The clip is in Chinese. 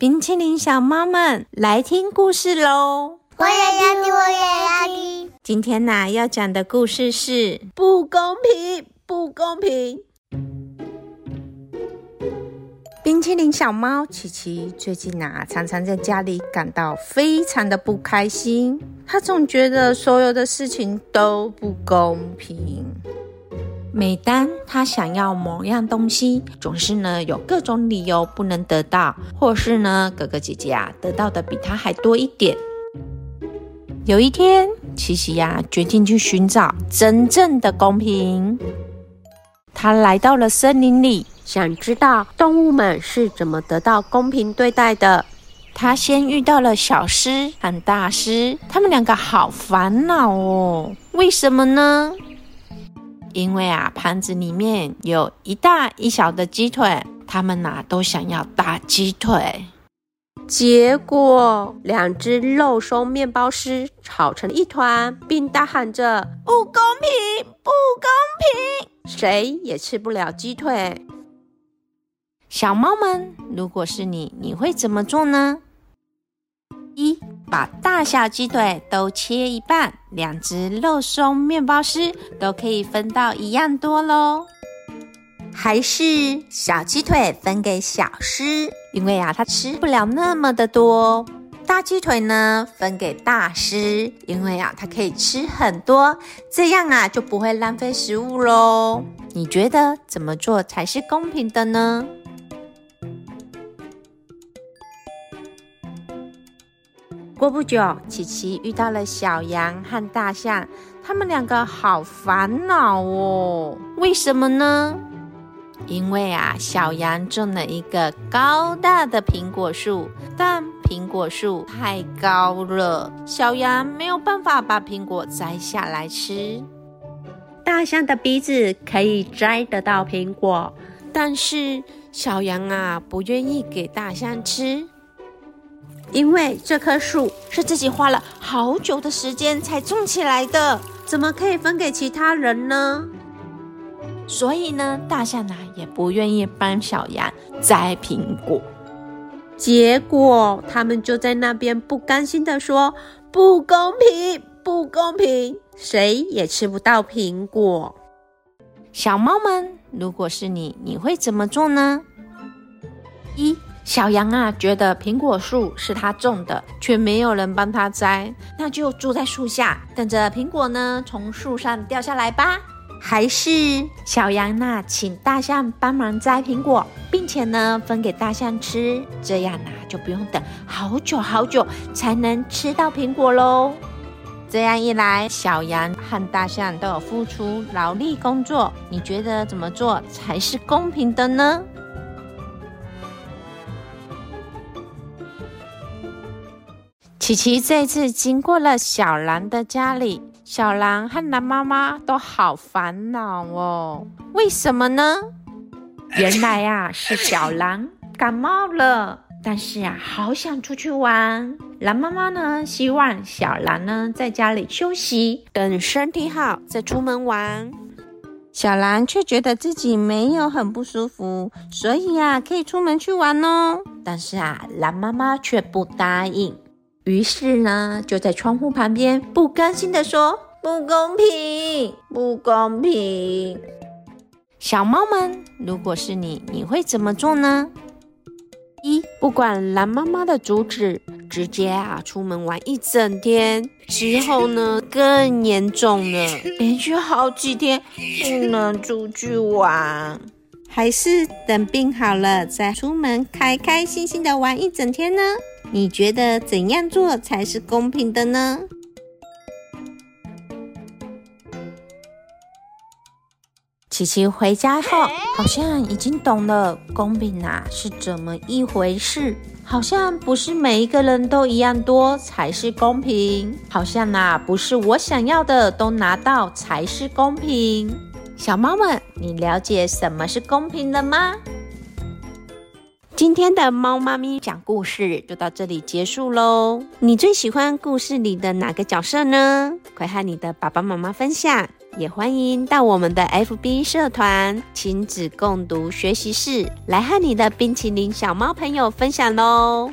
冰淇淋小猫们来听故事喽！我也要听，我也要听。今天呢、要讲的故事是不公平，不公平。冰淇淋小猫琪琪最近啊，常常在家里感到非常的不开心。他总觉得所有的事情都不公平。每当他想要某样东西，总是呢有各种理由不能得到，或是呢哥哥姐姐啊得到的比他还多一点。有一天，琪琪呀、决定去寻找真正的公平。他来到了森林里，想知道动物们是怎么得到公平对待的。他先遇到了小狮和大狮，他们两个好烦恼哦。为什么呢？因为啊，盘子里面有一大一小的鸡腿，他们呐、都想要大鸡腿。结果，两只肉松面包师吵成一团，并大喊着“不公平，不公平”，谁也吃不了鸡腿。小猫们，如果是你，你会怎么做呢？把大小鸡腿都切一半，两只肉松面包师都可以分到一样多喽。还是小鸡腿分给小狮，因为啊，它吃不了那么的多。大鸡腿呢，分给大狮，因为啊，它可以吃很多，这样啊就不会浪费食物喽。你觉得怎么做才是公平的呢？过不久，琪琪遇到了小羊和大象，他们两个好烦恼哦。为什么呢？因为啊，小羊种了一个高大的苹果树，但苹果树太高了，小羊没有办法把苹果摘下来吃。大象的鼻子可以摘得到苹果，但是小羊啊不愿意给大象吃，因为这棵树是自己花了好久的时间才种起来的，怎么可以分给其他人呢？所以呢，大象呢也不愿意帮小羊摘苹果。结果他们就在那边不甘心的说：“不公平，不公平，谁也吃不到苹果。”小猫们，如果是你，你会怎么做呢？一小羊啊，觉得苹果树是他种的，却没有人帮他摘，那就住在树下，等着苹果呢从树上掉下来吧。还是小羊呢，请大象帮忙摘苹果，并且呢分给大象吃，这样呢就不用等好久好久才能吃到苹果喽。这样一来，小羊和大象都有付出劳力工作，你觉得怎么做才是公平的呢？琪琪这次经过了小狼的家里，小狼和狼妈妈都好烦恼哦。为什么呢？原来啊，是小狼感冒了，但是啊，好想出去玩。狼妈妈呢，希望小狼呢在家里休息，等身体好再出门玩。小狼却觉得自己没有很不舒服，所以啊，可以出门去玩哦。但是啊，狼妈妈却不答应。于是呢，就在窗户旁边不甘心地说：“不公平，不公平！”小猫们，如果是你，你会怎么做呢？一，不管蓝妈妈的阻止，直接啊出门玩一整天。之后呢，更严重了，连续好几天不能出去玩。还是等病好了再出门，开开心心的玩一整天呢？你觉得怎样做才是公平的呢？琪琪回家后，好像已经懂了公平啊是怎么一回事。好像不是每一个人都一样多才是公平，好像啊不是我想要的都拿到才是公平。小猫们，你了解什么是公平了吗？今天的猫妈咪讲故事就到这里结束喽。你最喜欢故事里的哪个角色呢？快和你的爸爸妈妈分享。也欢迎到我们的 FB 社团亲子共读学习室来和你的冰淇淋小猫朋友分享喽。